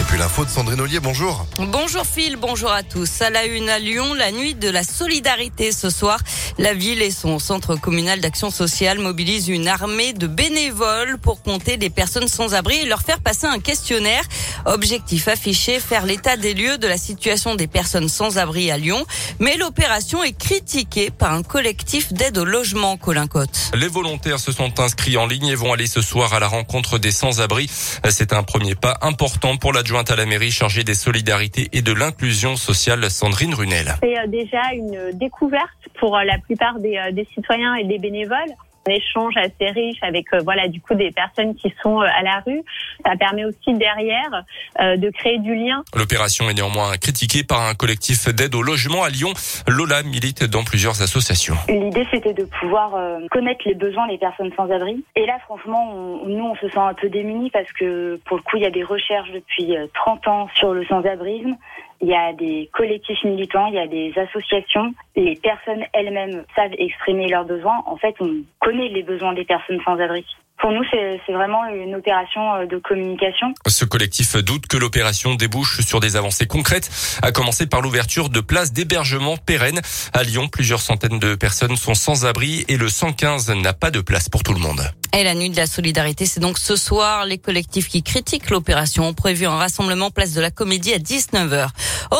Et puis l'info de Sandrine Ollier, bonjour. Bonjour Phil, bonjour à tous. À la une à Lyon, la nuit de la solidarité ce soir. La ville et son centre communal d'action sociale mobilisent une armée de bénévoles pour compter des personnes sans abri et leur faire passer un questionnaire. Objectif affiché, faire l'état des lieux de la situation des personnes sans abri à Lyon. Mais l'opération est critiquée par un collectif d'aide au logement, Colin Cotte. Les volontaires se sont inscrits en ligne et vont aller ce soir à la rencontre des sans-abri. C'est un premier pas important pour l'adjointe à la mairie chargée des solidarités et de l'inclusion sociale, Sandrine Runel. C'est euh, déjà une découverte pour euh, la plupart euh, des citoyens et des bénévoles un échange assez riche avec euh, voilà du coup des personnes qui sont euh, à la rue. Ça permet aussi derrière euh, de créer du lien. L'opération est néanmoins critiquée par un collectif d'aide au logement à Lyon. Lola milite dans plusieurs associations. L'idée c'était de pouvoir connaître les besoins des personnes sans abri. Et là franchement, on, nous on se sent un peu démunis parce que pour le coup il y a des recherches depuis 30 ans sur le sans-abrisme il y a des collectifs militants, il y a des associations. Les personnes elles-mêmes savent exprimer leurs besoins. En fait, on connaît les besoins des personnes sans abri. Pour nous, c'est vraiment une opération euh, de communication. Ce collectif doute que l'opération débouche sur des avancées concrètes, à commencer par l'ouverture de places d'hébergement pérennes. À Lyon, plusieurs centaines de personnes sont sans abri et le 115 n'a pas de place pour tout le monde. Et la nuit de la solidarité, c'est donc ce soir. Les collectifs qui critiquent l'opération ont prévu un rassemblement place de la Comédie à 19h.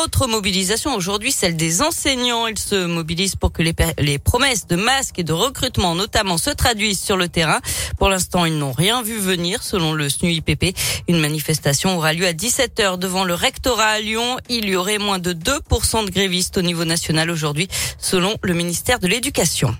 Autre mobilisation aujourd'hui, celle des enseignants. Ils se mobilisent pour que les, promesses de masques et de recrutement notamment se traduisent sur le terrain. Pour l'instant, ils n'ont rien vu venir selon le SNUIPP. Une manifestation aura lieu à 17h devant le rectorat à Lyon. Il y aurait moins de 2% de grévistes au niveau national aujourd'hui selon le ministère de l'Éducation.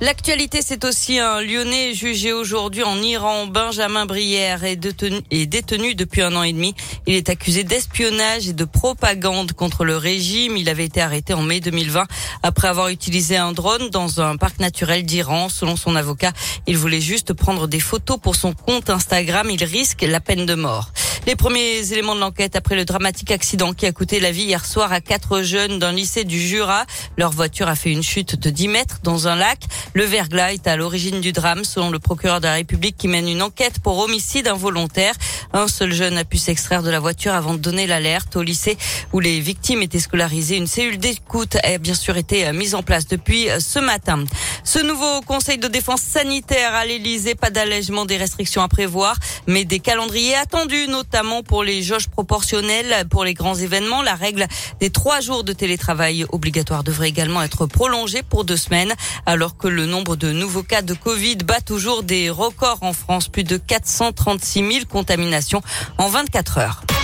L'actualité, c'est aussi un Lyonnais jugé aujourd'hui en Iran. Benjamin Brière est détenu, depuis un an et demi. Il est accusé d'espionnage et de propagande contre le régime. Il avait été arrêté en mai 2020 après avoir utilisé un drone dans un parc naturel d'Iran. Selon son avocat, il voulait juste prendre des photos pour son compte Instagram. Il risque la peine de mort. Les premiers éléments de l'enquête après le dramatique accident qui a coûté la vie hier soir à quatre jeunes d'un lycée du Jura. Leur voiture a fait une chute de 10 mètres dans un lac. Le verglas est à l'origine du drame selon le procureur de la République qui mène une enquête pour homicide involontaire. Un seul jeune a pu s'extraire de la voiture avant de donner l'alerte au lycée où les victimes étaient scolarisées. Une cellule d'écoute a bien sûr été mise en place depuis ce matin. Ce nouveau conseil de défense sanitaire à l'Elysée, pas d'allègement des restrictions à prévoir, mais des calendriers attendus, notamment pour les jauges proportionnelles pour les grands événements. La règle des trois jours de télétravail obligatoire devrait également être prolongée pour deux semaines, alors que le nombre de nouveaux cas de Covid bat toujours des records en France, plus de 436 000 contaminations en 24 heures.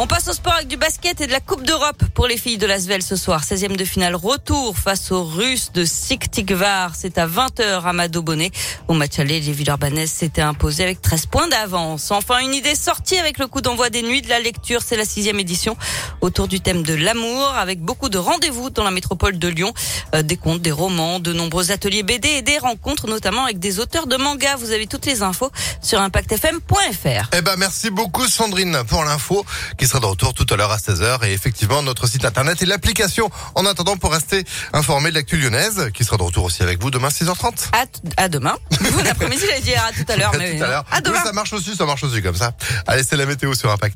On passe au sport avec du basket et de la Coupe d'Europe pour les filles de l'Asvel ce soir. 16e de finale retour face aux Russes de Siktikvar. C'est à 20h à Mado Bonnet. Au match aller, les Villeurbanaises s'étaient imposées avec 13 points d'avance. Enfin, une idée sortie avec le coup d'envoi des nuits de la lecture. C'est la sixième édition autour du thème de l'amour avec beaucoup de rendez-vous dans la métropole de Lyon. Euh, des contes, des romans, de nombreux ateliers BD et des rencontres notamment avec des auteurs de manga. Vous avez toutes les infos sur impactfm.fr. Eh ben, merci beaucoup Sandrine pour l'info sera de retour tout à l'heure à 16h et effectivement notre site internet et l'application en attendant pour rester informé de l'actu lyonnaise qui sera de retour aussi avec vous demain 6h30. À, à demain. Bon après-midi, j'allais dire à tout à l'heure. mais tout à l'heure. À demain. ça marche aussi, ça marche aussi comme ça. Allez, c'est la météo sur Impact.